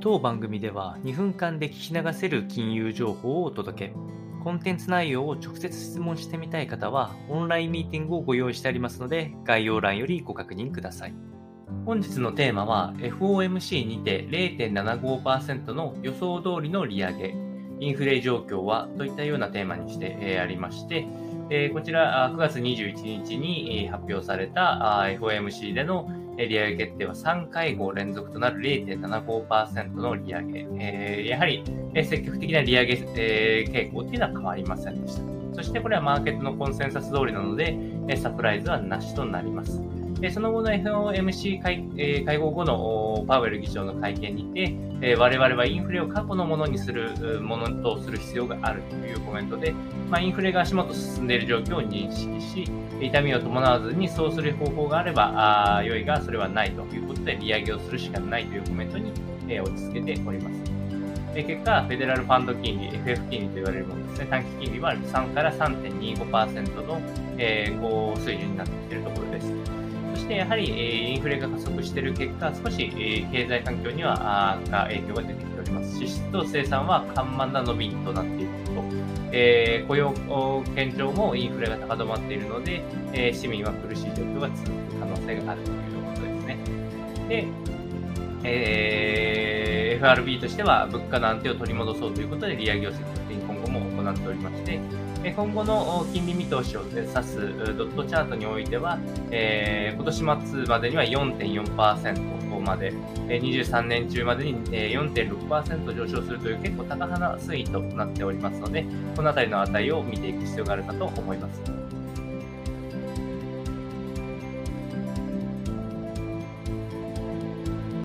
当番組では2分間で聞き流せる金融情報をお届け。コンテンツ内容を直接質問してみたい方は、オンラインミーティングをご用意してありますので、概要欄よりご確認ください。本日のテーマは、FOMC にて0.75%の予想通りの利上げ、インフレ状況はといったようなテーマにして、えありまして、えこちら9月21日に発表された FOMC での利上げ決定は3会合連続となる0.75%の利上げ。えー、やはり、積極的な利上げ、えー、傾向というのは変わりませんでした。そしてこれはマーケットのコンセンサス通りなので、サプライズはなしとなります。その後の FOMC 会,、会合後のパウエル議長の会見にて、え我々はインフレを過去のものにするものとする必要があるというコメントで、まあ、インフレが足元進んでいる状況を認識し、痛みを伴わずにそうする方法があればあ良いが、それはないということで、利上げをするしかないというコメントに、落ち着けております。で結果、フェデラルファンド金利、FF 金利と言われるものですね、短期金利は3から3.25%の、えー、高水準になってきているところです。そしてやはり、えインフレが加速している結果、少し、え経済環境には影響が出てきております。支出と生産は緩慢な伸びとなっていること、えー、雇用堅調もインフレが高止まっているので、え、市民は苦しい状況が続く可能性があるということですね。で、えー、FRB としては物価の安定を取り戻そうということで利上げを積極的に今後も行っておりまして、今後の金利見通しを指すドットチャートにおいては、えー、今年末までには4.4%まで、23年中までに4.6%上昇するという結構高派な推移となっておりますので、このあたりの値を見ていく必要があるかと思います。